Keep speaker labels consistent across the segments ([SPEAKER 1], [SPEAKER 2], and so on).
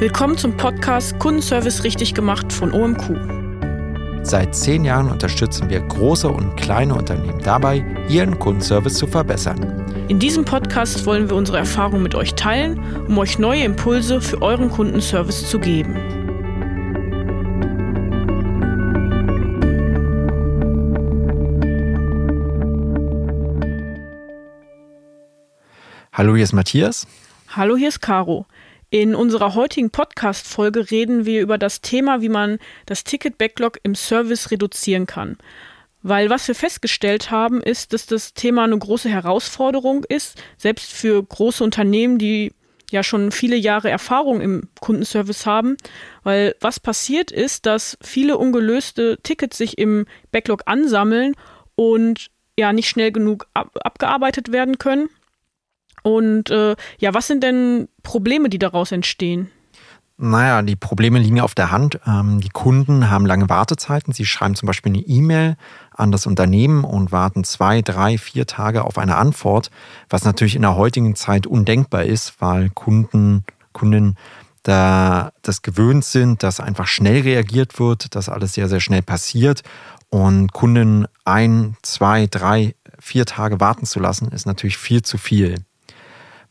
[SPEAKER 1] Willkommen zum Podcast Kundenservice richtig gemacht von OMQ.
[SPEAKER 2] Seit zehn Jahren unterstützen wir große und kleine Unternehmen dabei, ihren Kundenservice zu verbessern.
[SPEAKER 1] In diesem Podcast wollen wir unsere Erfahrungen mit euch teilen, um euch neue Impulse für euren Kundenservice zu geben.
[SPEAKER 2] Hallo, hier ist Matthias.
[SPEAKER 1] Hallo, hier ist Caro. In unserer heutigen Podcast-Folge reden wir über das Thema, wie man das Ticket-Backlog im Service reduzieren kann. Weil was wir festgestellt haben, ist, dass das Thema eine große Herausforderung ist, selbst für große Unternehmen, die ja schon viele Jahre Erfahrung im Kundenservice haben. Weil was passiert ist, dass viele ungelöste Tickets sich im Backlog ansammeln und ja nicht schnell genug ab abgearbeitet werden können. Und äh, ja, was sind denn Probleme, die daraus entstehen?
[SPEAKER 2] Naja, die Probleme liegen auf der Hand. Ähm, die Kunden haben lange Wartezeiten. Sie schreiben zum Beispiel eine E-Mail an das Unternehmen und warten zwei, drei, vier Tage auf eine Antwort, was natürlich in der heutigen Zeit undenkbar ist, weil Kunden, Kunden da das gewöhnt sind, dass einfach schnell reagiert wird, dass alles sehr, sehr schnell passiert. Und Kunden ein, zwei, drei, vier Tage warten zu lassen, ist natürlich viel zu viel.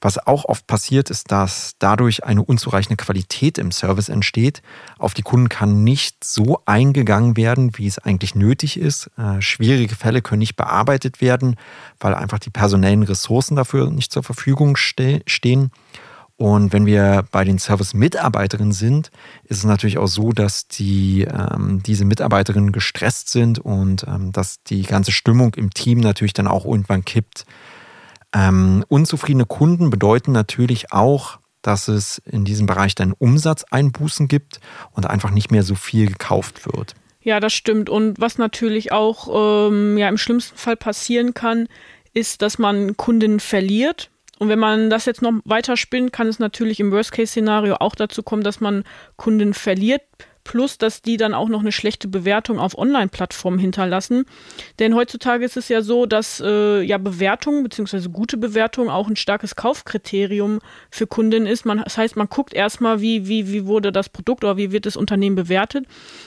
[SPEAKER 2] Was auch oft passiert, ist, dass dadurch eine unzureichende Qualität im Service entsteht. Auf die Kunden kann nicht so eingegangen werden, wie es eigentlich nötig ist. Äh, schwierige Fälle können nicht bearbeitet werden, weil einfach die personellen Ressourcen dafür nicht zur Verfügung ste stehen. Und wenn wir bei den Service-Mitarbeiterinnen sind, ist es natürlich auch so, dass die, ähm, diese Mitarbeiterinnen gestresst sind und ähm, dass die ganze Stimmung im Team natürlich dann auch irgendwann kippt. Ähm, unzufriedene Kunden bedeuten natürlich auch, dass es in diesem Bereich dann Umsatzeinbußen gibt und einfach nicht mehr so viel gekauft wird.
[SPEAKER 1] Ja, das stimmt. Und was natürlich auch ähm, ja, im schlimmsten Fall passieren kann, ist, dass man Kunden verliert. Und wenn man das jetzt noch weiter spinnt, kann es natürlich im Worst-Case-Szenario auch dazu kommen, dass man Kunden verliert, plus dass die dann auch noch eine schlechte Bewertung auf Online-Plattformen hinterlassen. Denn heutzutage ist es ja so, dass äh, ja Bewertung bzw. gute Bewertung auch ein starkes Kaufkriterium für Kunden ist. Man, das heißt, man guckt erstmal, wie, wie, wie wurde das Produkt oder wie wird das Unternehmen bewertet.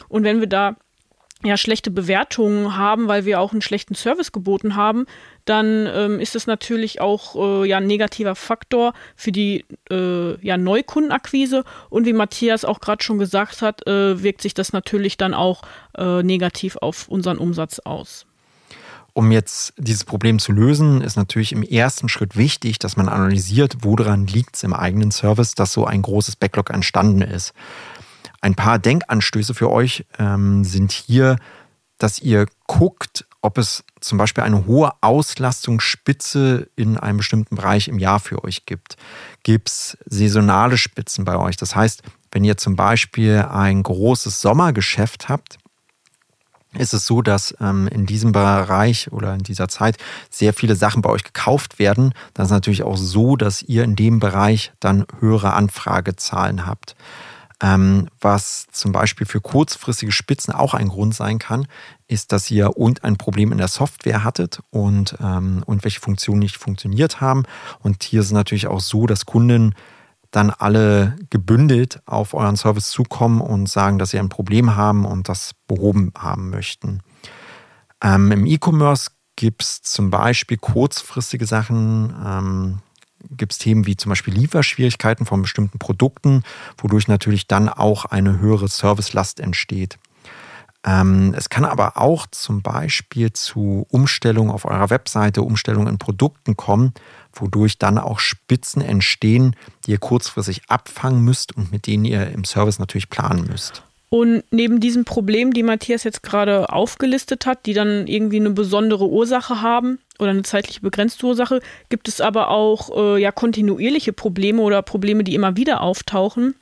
[SPEAKER 1] Und wenn wir da ja schlechte Bewertungen haben, weil wir auch einen schlechten Service geboten haben, dann ähm, ist es natürlich auch äh, ja ein negativer Faktor für die äh, ja, Neukundenakquise und wie Matthias auch gerade schon gesagt hat, äh, wirkt sich das natürlich dann auch äh, negativ auf unseren Umsatz aus.
[SPEAKER 2] Um jetzt dieses Problem zu lösen, ist natürlich im ersten Schritt wichtig, dass man analysiert, woran liegt es im eigenen Service, dass so ein großes Backlog entstanden ist. Ein paar Denkanstöße für euch ähm, sind hier, dass ihr guckt, ob es zum Beispiel eine hohe Auslastungsspitze in einem bestimmten Bereich im Jahr für euch gibt. Gibt es saisonale Spitzen bei euch? Das heißt, wenn ihr zum Beispiel ein großes Sommergeschäft habt, ist es so, dass ähm, in diesem Bereich oder in dieser Zeit sehr viele Sachen bei euch gekauft werden. Das ist natürlich auch so, dass ihr in dem Bereich dann höhere Anfragezahlen habt. Ähm, was zum Beispiel für kurzfristige Spitzen auch ein Grund sein kann, ist, dass ihr und ein Problem in der Software hattet und, ähm, und welche Funktionen nicht funktioniert haben. Und hier ist es natürlich auch so, dass Kunden dann alle gebündelt auf euren Service zukommen und sagen, dass sie ein Problem haben und das behoben haben möchten. Ähm, Im E-Commerce gibt es zum Beispiel kurzfristige Sachen, ähm, gibt es Themen wie zum Beispiel Lieferschwierigkeiten von bestimmten Produkten, wodurch natürlich dann auch eine höhere Servicelast entsteht. Ähm, es kann aber auch zum Beispiel zu Umstellungen auf eurer Webseite, Umstellungen in Produkten kommen, wodurch dann auch Spitzen entstehen, die ihr kurzfristig abfangen müsst und mit denen ihr im Service natürlich planen müsst.
[SPEAKER 1] Und neben diesen Problemen, die Matthias jetzt gerade aufgelistet hat, die dann irgendwie eine besondere Ursache haben oder eine zeitlich begrenzte Ursache, gibt es aber auch äh, ja kontinuierliche Probleme oder Probleme, die immer wieder auftauchen.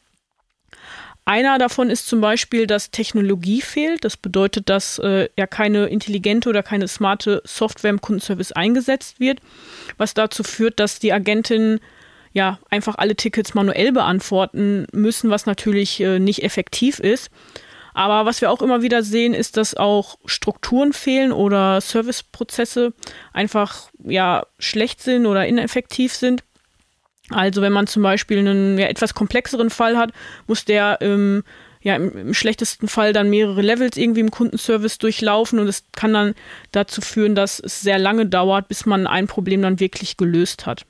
[SPEAKER 1] Einer davon ist zum Beispiel, dass Technologie fehlt. Das bedeutet, dass äh, ja keine intelligente oder keine smarte Software im Kundenservice eingesetzt wird, was dazu führt, dass die Agentin ja einfach alle Tickets manuell beantworten müssen, was natürlich äh, nicht effektiv ist. Aber was wir auch immer wieder sehen, ist, dass auch Strukturen fehlen oder Serviceprozesse einfach ja schlecht sind oder ineffektiv sind. Also wenn man zum Beispiel einen ja, etwas komplexeren Fall hat, muss der ähm, ja im, im, schlechtesten Fall dann mehrere Levels irgendwie im Kundenservice durchlaufen und es kann dann dazu führen, dass es sehr lange dauert, bis man ein Problem dann wirklich gelöst hat.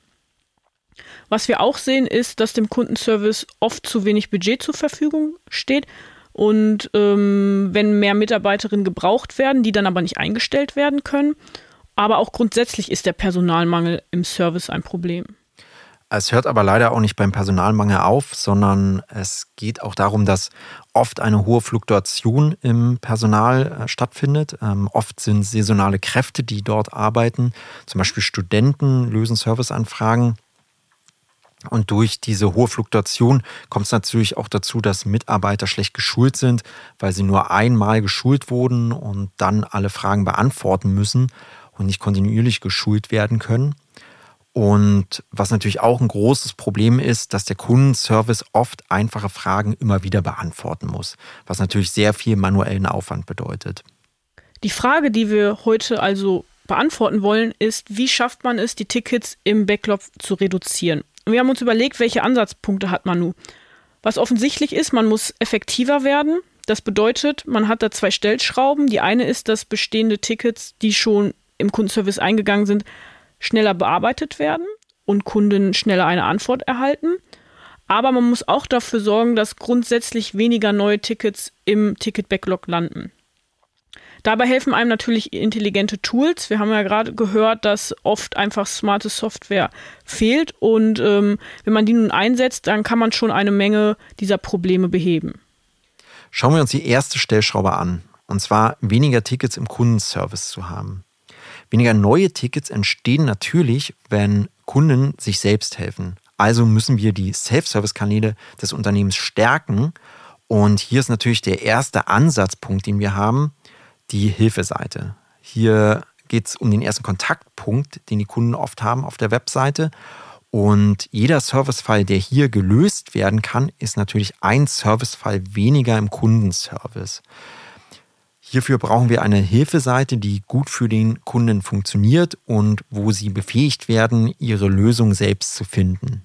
[SPEAKER 1] Was wir auch sehen, ist, dass dem Kundenservice oft zu wenig Budget zur Verfügung steht. Und ähm, wenn mehr Mitarbeiterinnen gebraucht werden, die dann aber nicht eingestellt werden können. Aber auch grundsätzlich ist der Personalmangel im Service ein Problem.
[SPEAKER 2] Es hört aber leider auch nicht beim Personalmangel auf, sondern es geht auch darum, dass oft eine hohe Fluktuation im Personal äh, stattfindet. Ähm, oft sind saisonale Kräfte, die dort arbeiten, zum Beispiel Studenten lösen Serviceanfragen. Und durch diese hohe Fluktuation kommt es natürlich auch dazu, dass Mitarbeiter schlecht geschult sind, weil sie nur einmal geschult wurden und dann alle Fragen beantworten müssen und nicht kontinuierlich geschult werden können. Und was natürlich auch ein großes Problem ist, dass der Kundenservice oft einfache Fragen immer wieder beantworten muss, was natürlich sehr viel manuellen Aufwand bedeutet.
[SPEAKER 1] Die Frage, die wir heute also beantworten wollen, ist, wie schafft man es, die Tickets im Backlog zu reduzieren? Wir haben uns überlegt, welche Ansatzpunkte hat Manu. Was offensichtlich ist, man muss effektiver werden. Das bedeutet, man hat da zwei Stellschrauben. Die eine ist, dass bestehende Tickets, die schon im Kundenservice eingegangen sind, schneller bearbeitet werden und Kunden schneller eine Antwort erhalten. Aber man muss auch dafür sorgen, dass grundsätzlich weniger neue Tickets im Ticket-Backlog landen. Dabei helfen einem natürlich intelligente Tools. Wir haben ja gerade gehört, dass oft einfach smarte Software fehlt und ähm, wenn man die nun einsetzt, dann kann man schon eine Menge dieser Probleme beheben.
[SPEAKER 2] Schauen wir uns die erste Stellschraube an, und zwar weniger Tickets im Kundenservice zu haben. Weniger neue Tickets entstehen natürlich, wenn Kunden sich selbst helfen. Also müssen wir die Self-Service-Kanäle des Unternehmens stärken. Und hier ist natürlich der erste Ansatzpunkt, den wir haben, die Hilfeseite. Hier geht es um den ersten Kontaktpunkt, den die Kunden oft haben auf der Webseite. Und jeder Servicefall, der hier gelöst werden kann, ist natürlich ein Servicefall weniger im Kundenservice. Hierfür brauchen wir eine Hilfeseite, die gut für den Kunden funktioniert und wo sie befähigt werden, ihre Lösung selbst zu finden.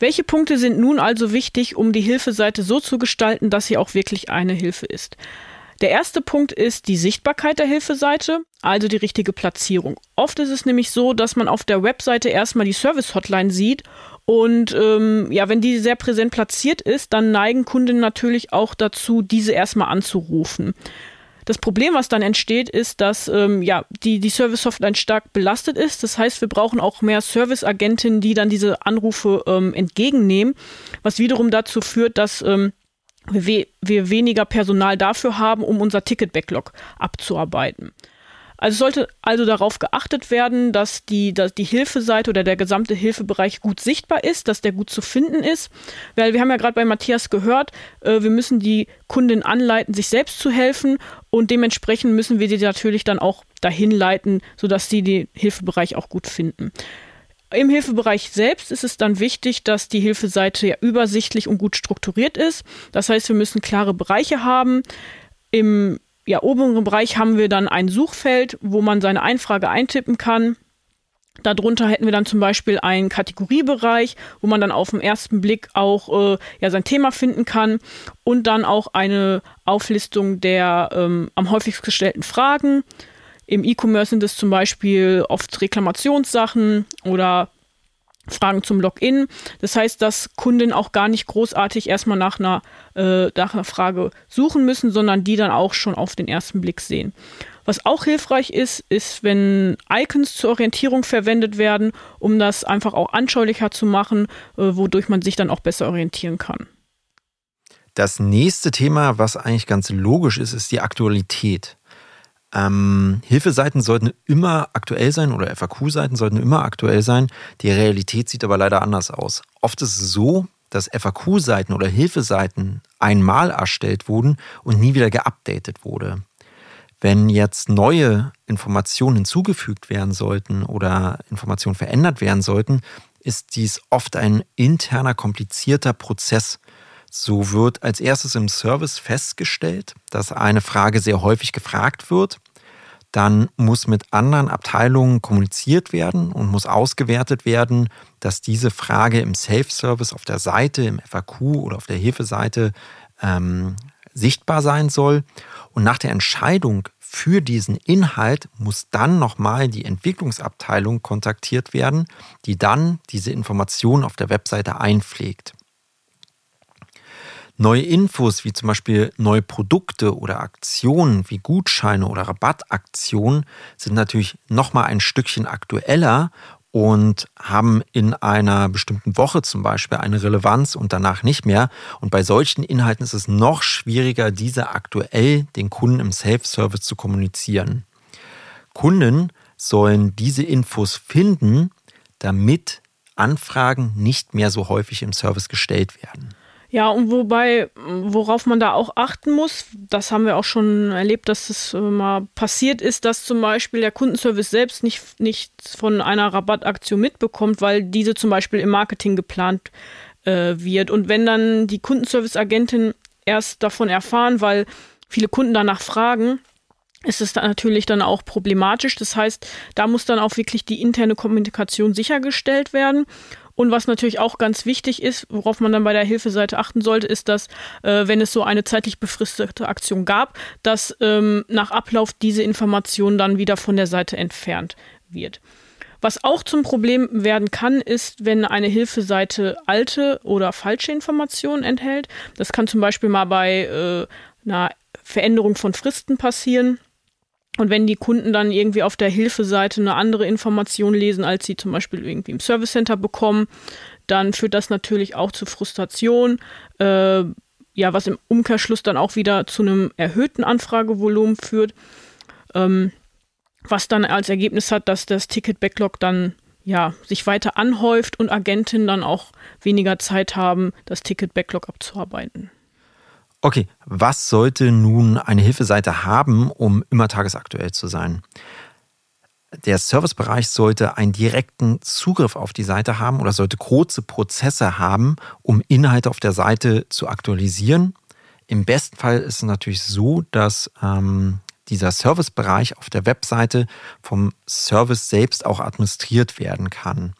[SPEAKER 1] Welche Punkte sind nun also wichtig, um die Hilfeseite so zu gestalten, dass sie auch wirklich eine Hilfe ist? Der erste Punkt ist die Sichtbarkeit der Hilfeseite, also die richtige Platzierung. Oft ist es nämlich so, dass man auf der Webseite erstmal die Service-Hotline sieht und ähm, ja, wenn die sehr präsent platziert ist, dann neigen Kunden natürlich auch dazu, diese erstmal anzurufen. Das Problem, was dann entsteht, ist, dass ähm, ja, die, die Service-Hotline stark belastet ist. Das heißt, wir brauchen auch mehr Service-Agentinnen, die dann diese Anrufe ähm, entgegennehmen, was wiederum dazu führt, dass ähm, wir, weniger Personal dafür haben, um unser Ticket-Backlog abzuarbeiten. Also sollte also darauf geachtet werden, dass die, dass die Hilfeseite oder der gesamte Hilfebereich gut sichtbar ist, dass der gut zu finden ist. Weil wir haben ja gerade bei Matthias gehört, äh, wir müssen die Kunden anleiten, sich selbst zu helfen und dementsprechend müssen wir sie natürlich dann auch dahin leiten, sodass sie den Hilfebereich auch gut finden. Im Hilfebereich selbst ist es dann wichtig, dass die Hilfeseite ja übersichtlich und gut strukturiert ist. Das heißt, wir müssen klare Bereiche haben. Im ja, oberen Bereich haben wir dann ein Suchfeld, wo man seine Einfrage eintippen kann. Darunter hätten wir dann zum Beispiel einen Kategoriebereich, wo man dann auf den ersten Blick auch äh, ja, sein Thema finden kann und dann auch eine Auflistung der ähm, am häufigst gestellten Fragen. Im E-Commerce sind es zum Beispiel oft Reklamationssachen oder Fragen zum Login. Das heißt, dass Kunden auch gar nicht großartig erstmal nach einer, äh, nach einer Frage suchen müssen, sondern die dann auch schon auf den ersten Blick sehen. Was auch hilfreich ist, ist, wenn Icons zur Orientierung verwendet werden, um das einfach auch anschaulicher zu machen, äh, wodurch man sich dann auch besser orientieren kann.
[SPEAKER 2] Das nächste Thema, was eigentlich ganz logisch ist, ist die Aktualität. Ähm, Hilfeseiten sollten immer aktuell sein oder FAQ-Seiten sollten immer aktuell sein. Die Realität sieht aber leider anders aus. Oft ist es so, dass FAQ-Seiten oder Hilfeseiten einmal erstellt wurden und nie wieder geupdatet wurde. Wenn jetzt neue Informationen hinzugefügt werden sollten oder Informationen verändert werden sollten, ist dies oft ein interner, komplizierter Prozess. So wird als erstes im Service festgestellt, dass eine Frage sehr häufig gefragt wird dann muss mit anderen Abteilungen kommuniziert werden und muss ausgewertet werden, dass diese Frage im Self-Service auf der Seite, im FAQ oder auf der Hilfeseite ähm, sichtbar sein soll. Und nach der Entscheidung für diesen Inhalt muss dann nochmal die Entwicklungsabteilung kontaktiert werden, die dann diese Informationen auf der Webseite einpflegt. Neue Infos wie zum Beispiel neue Produkte oder Aktionen wie Gutscheine oder Rabattaktionen sind natürlich nochmal ein Stückchen aktueller und haben in einer bestimmten Woche zum Beispiel eine Relevanz und danach nicht mehr. Und bei solchen Inhalten ist es noch schwieriger, diese aktuell den Kunden im Self-Service zu kommunizieren. Kunden sollen diese Infos finden, damit Anfragen nicht mehr so häufig im Service gestellt werden.
[SPEAKER 1] Ja, und wobei, worauf man da auch achten muss, das haben wir auch schon erlebt, dass es äh, mal passiert ist, dass zum Beispiel der Kundenservice selbst nicht, nichts von einer Rabattaktion mitbekommt, weil diese zum Beispiel im Marketing geplant äh, wird. Und wenn dann die Kundenservice-Agentin erst davon erfahren, weil viele Kunden danach fragen, ist es dann natürlich dann auch problematisch. Das heißt, da muss dann auch wirklich die interne Kommunikation sichergestellt werden. Und was natürlich auch ganz wichtig ist, worauf man dann bei der Hilfeseite achten sollte, ist, dass, äh, wenn es so eine zeitlich befristete Aktion gab, dass ähm, nach Ablauf diese Information dann wieder von der Seite entfernt wird. Was auch zum Problem werden kann, ist, wenn eine Hilfeseite alte oder falsche Informationen enthält. Das kann zum Beispiel mal bei äh, einer Veränderung von Fristen passieren. Und wenn die Kunden dann irgendwie auf der Hilfeseite eine andere Information lesen, als sie zum Beispiel irgendwie im Service Center bekommen, dann führt das natürlich auch zu Frustration. Äh, ja, was im Umkehrschluss dann auch wieder zu einem erhöhten Anfragevolumen führt. Ähm, was dann als Ergebnis hat, dass das Ticket-Backlog dann ja, sich weiter anhäuft und Agentinnen dann auch weniger Zeit haben, das Ticket-Backlog abzuarbeiten.
[SPEAKER 2] Okay, was sollte nun eine Hilfeseite haben, um immer tagesaktuell zu sein? Der Servicebereich sollte einen direkten Zugriff auf die Seite haben oder sollte kurze Prozesse haben, um Inhalte auf der Seite zu aktualisieren. Im besten Fall ist es natürlich so, dass ähm, dieser Servicebereich auf der Webseite vom Service selbst auch administriert werden kann.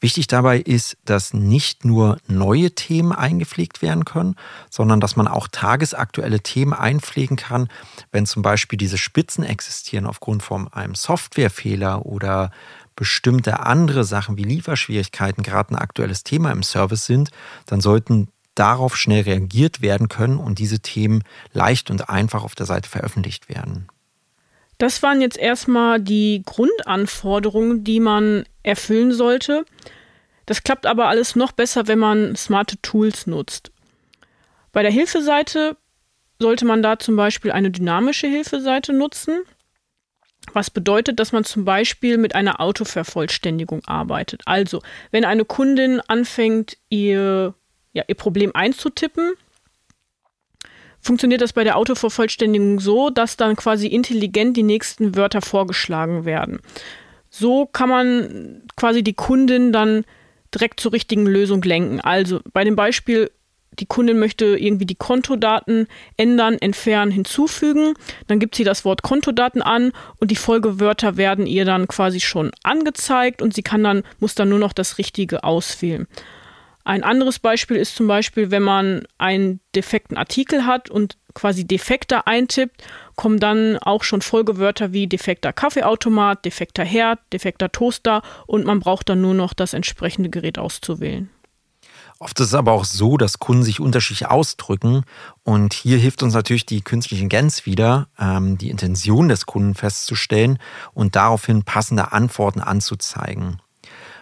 [SPEAKER 2] Wichtig dabei ist, dass nicht nur neue Themen eingepflegt werden können, sondern dass man auch tagesaktuelle Themen einpflegen kann, wenn zum Beispiel diese Spitzen existieren aufgrund von einem Softwarefehler oder bestimmte andere Sachen wie Lieferschwierigkeiten gerade ein aktuelles Thema im Service sind, dann sollten darauf schnell reagiert werden können und diese Themen leicht und einfach auf der Seite veröffentlicht werden.
[SPEAKER 1] Das waren jetzt erstmal die Grundanforderungen, die man erfüllen sollte. Das klappt aber alles noch besser, wenn man smarte Tools nutzt. Bei der Hilfeseite sollte man da zum Beispiel eine dynamische Hilfeseite nutzen, was bedeutet, dass man zum Beispiel mit einer Autovervollständigung arbeitet. Also, wenn eine Kundin anfängt, ihr, ja, ihr Problem einzutippen, funktioniert das bei der Autovervollständigung so, dass dann quasi intelligent die nächsten Wörter vorgeschlagen werden. So kann man quasi die Kundin dann direkt zur richtigen Lösung lenken. Also bei dem Beispiel, die Kundin möchte irgendwie die Kontodaten ändern, entfernen, hinzufügen. Dann gibt sie das Wort Kontodaten an und die Folgewörter werden ihr dann quasi schon angezeigt und sie kann dann, muss dann nur noch das Richtige auswählen. Ein anderes Beispiel ist zum Beispiel, wenn man einen defekten Artikel hat und quasi defekter eintippt, kommen dann auch schon Folgewörter wie defekter Kaffeeautomat, defekter Herd, defekter Toaster und man braucht dann nur noch das entsprechende Gerät auszuwählen.
[SPEAKER 2] Oft ist es aber auch so, dass Kunden sich unterschiedlich ausdrücken. Und hier hilft uns natürlich die künstliche Intelligenz wieder, ähm, die Intention des Kunden festzustellen und daraufhin passende Antworten anzuzeigen.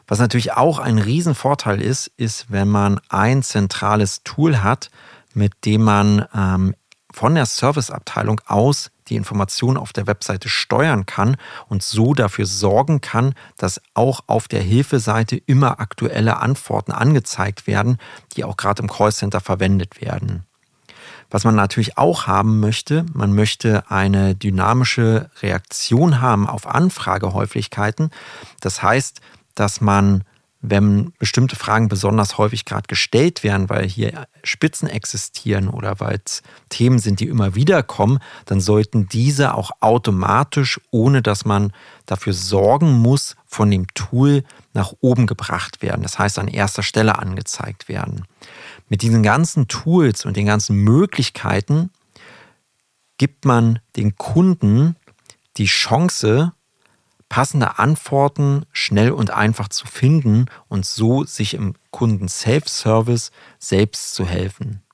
[SPEAKER 2] Was natürlich auch ein Riesenvorteil ist, ist, wenn man ein zentrales Tool hat, mit dem man ähm, von der Serviceabteilung aus die Informationen auf der Webseite steuern kann und so dafür sorgen kann, dass auch auf der Hilfeseite immer aktuelle Antworten angezeigt werden, die auch gerade im Callcenter verwendet werden. Was man natürlich auch haben möchte, man möchte eine dynamische Reaktion haben auf Anfragehäufigkeiten. Das heißt, dass man wenn bestimmte Fragen besonders häufig gerade gestellt werden, weil hier Spitzen existieren oder weil es Themen sind, die immer wieder kommen, dann sollten diese auch automatisch, ohne dass man dafür sorgen muss, von dem Tool nach oben gebracht werden. Das heißt, an erster Stelle angezeigt werden. Mit diesen ganzen Tools und den ganzen Möglichkeiten gibt man den Kunden die Chance, passende Antworten schnell und einfach zu finden und so sich im Kunden Self-Service selbst zu helfen.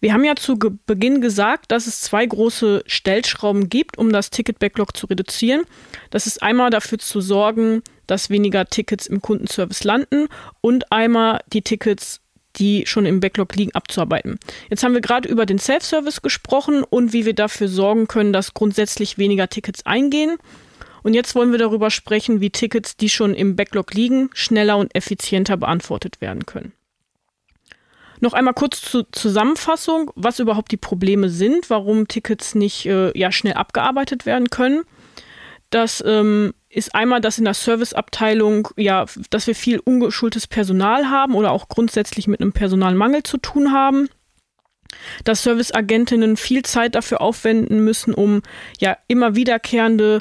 [SPEAKER 1] Wir haben ja zu Beginn gesagt, dass es zwei große Stellschrauben gibt, um das Ticket-Backlog zu reduzieren. Das ist einmal dafür zu sorgen, dass weniger Tickets im Kundenservice landen und einmal die Tickets die schon im Backlog liegen, abzuarbeiten. Jetzt haben wir gerade über den Self-Service gesprochen und wie wir dafür sorgen können, dass grundsätzlich weniger Tickets eingehen. Und jetzt wollen wir darüber sprechen, wie Tickets, die schon im Backlog liegen, schneller und effizienter beantwortet werden können. Noch einmal kurz zur Zusammenfassung, was überhaupt die Probleme sind, warum Tickets nicht äh, ja, schnell abgearbeitet werden können. Das ähm, ist einmal, dass in der Serviceabteilung ja, dass wir viel ungeschultes Personal haben oder auch grundsätzlich mit einem Personalmangel zu tun haben dass Serviceagentinnen viel Zeit dafür aufwenden müssen, um ja immer wiederkehrende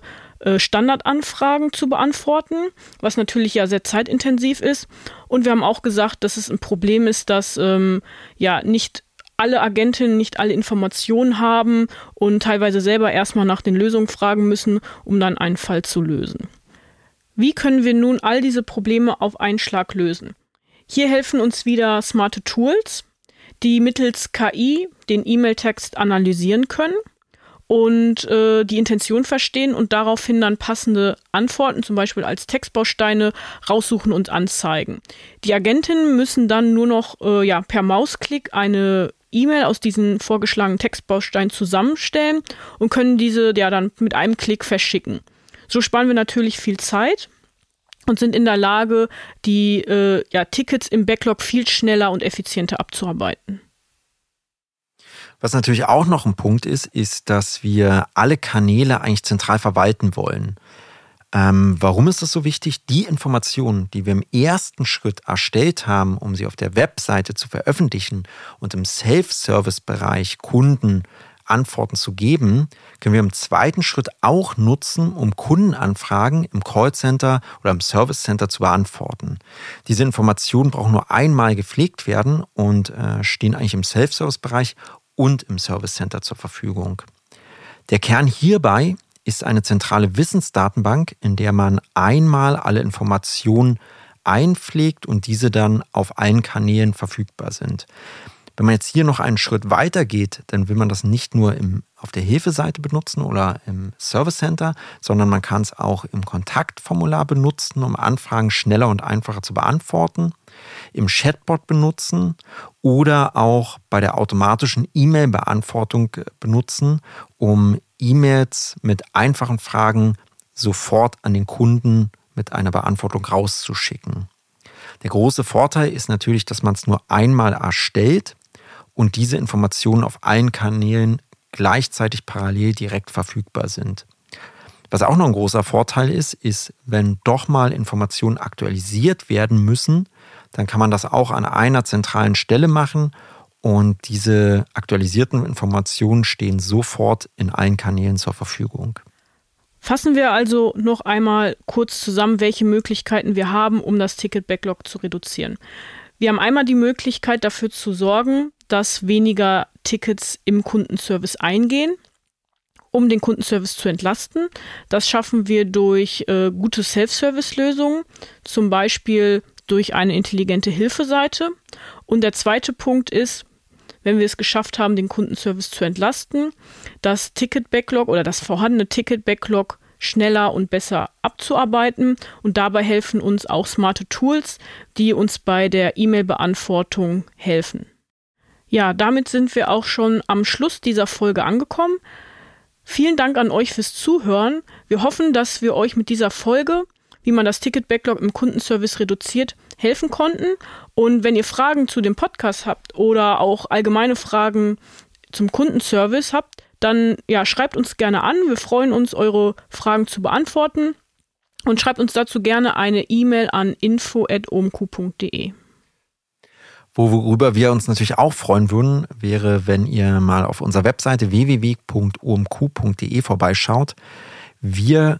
[SPEAKER 1] Standardanfragen zu beantworten, was natürlich ja sehr zeitintensiv ist. Und wir haben auch gesagt, dass es ein Problem ist, dass ähm, ja nicht alle Agentinnen nicht alle Informationen haben und teilweise selber erstmal nach den Lösungen fragen müssen, um dann einen Fall zu lösen. Wie können wir nun all diese Probleme auf einen Schlag lösen? Hier helfen uns wieder smarte Tools, die mittels KI den E-Mail-Text analysieren können und äh, die Intention verstehen und daraufhin dann passende Antworten, zum Beispiel als Textbausteine, raussuchen und anzeigen. Die Agentinnen müssen dann nur noch äh, ja, per Mausklick eine E-Mail aus diesen vorgeschlagenen Textbausteinen zusammenstellen und können diese ja dann mit einem Klick verschicken. So sparen wir natürlich viel Zeit und sind in der Lage, die äh, ja, Tickets im Backlog viel schneller und effizienter abzuarbeiten.
[SPEAKER 2] Was natürlich auch noch ein Punkt ist, ist, dass wir alle Kanäle eigentlich zentral verwalten wollen. Ähm, warum ist das so wichtig? Die Informationen, die wir im ersten Schritt erstellt haben, um sie auf der Webseite zu veröffentlichen und im Self-Service-Bereich Kunden Antworten zu geben, können wir im zweiten Schritt auch nutzen, um Kundenanfragen im Callcenter oder im Service Center zu beantworten. Diese Informationen brauchen nur einmal gepflegt werden und äh, stehen eigentlich im Self-Service-Bereich und im Service Center zur Verfügung. Der Kern hierbei ist eine zentrale Wissensdatenbank, in der man einmal alle Informationen einpflegt und diese dann auf allen Kanälen verfügbar sind. Wenn man jetzt hier noch einen Schritt weiter geht, dann will man das nicht nur im, auf der Hilfeseite benutzen oder im Service Center, sondern man kann es auch im Kontaktformular benutzen, um Anfragen schneller und einfacher zu beantworten, im Chatbot benutzen oder auch bei der automatischen E-Mail-Beantwortung benutzen, um E-Mails mit einfachen Fragen sofort an den Kunden mit einer Beantwortung rauszuschicken. Der große Vorteil ist natürlich, dass man es nur einmal erstellt und diese Informationen auf allen Kanälen gleichzeitig parallel direkt verfügbar sind. Was auch noch ein großer Vorteil ist, ist, wenn doch mal Informationen aktualisiert werden müssen, dann kann man das auch an einer zentralen Stelle machen und diese aktualisierten Informationen stehen sofort in allen Kanälen zur Verfügung.
[SPEAKER 1] Fassen wir also noch einmal kurz zusammen, welche Möglichkeiten wir haben, um das Ticket-Backlog zu reduzieren. Wir haben einmal die Möglichkeit dafür zu sorgen, dass weniger Tickets im Kundenservice eingehen, um den Kundenservice zu entlasten. Das schaffen wir durch äh, gute Self-Service-Lösungen, zum Beispiel durch eine intelligente Hilfeseite. Und der zweite Punkt ist, wenn wir es geschafft haben, den Kundenservice zu entlasten, das Ticket-Backlog oder das vorhandene Ticket-Backlog schneller und besser abzuarbeiten. Und dabei helfen uns auch smarte Tools, die uns bei der E-Mail-Beantwortung helfen. Ja, damit sind wir auch schon am Schluss dieser Folge angekommen. Vielen Dank an euch fürs Zuhören. Wir hoffen, dass wir euch mit dieser Folge, wie man das Ticket-Backlog im Kundenservice reduziert, helfen konnten. Und wenn ihr Fragen zu dem Podcast habt oder auch allgemeine Fragen zum Kundenservice habt, dann ja, schreibt uns gerne an. Wir freuen uns, eure Fragen zu beantworten. Und schreibt uns dazu gerne eine E-Mail an info.omq.de.
[SPEAKER 2] Worüber wir uns natürlich auch freuen würden, wäre, wenn ihr mal auf unserer Webseite www.omq.de vorbeischaut. Wir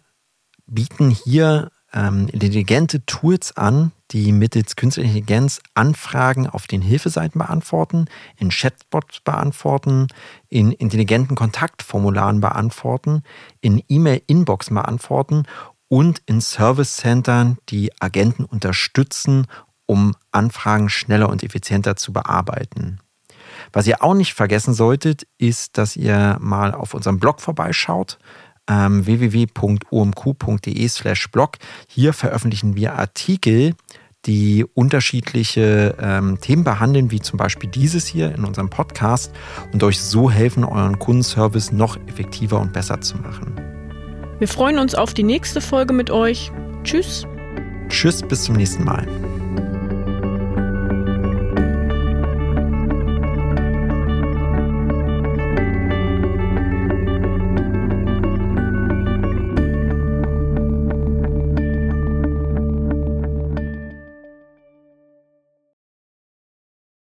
[SPEAKER 2] bieten hier ähm, intelligente Tools an, die mittels künstlicher Intelligenz Anfragen auf den Hilfeseiten beantworten, in Chatbots beantworten, in intelligenten Kontaktformularen beantworten, in E-Mail-Inboxen beantworten und in Service-Centern die Agenten unterstützen, um Anfragen schneller und effizienter zu bearbeiten. Was ihr auch nicht vergessen solltet, ist, dass ihr mal auf unserem Blog vorbeischaut ähm, www.omq.de slash blog. Hier veröffentlichen wir Artikel, die unterschiedliche ähm, Themen behandeln, wie zum Beispiel dieses hier in unserem Podcast und euch so helfen, euren Kundenservice noch effektiver und besser zu machen.
[SPEAKER 1] Wir freuen uns auf die nächste Folge mit euch. Tschüss.
[SPEAKER 2] Tschüss, bis zum nächsten Mal.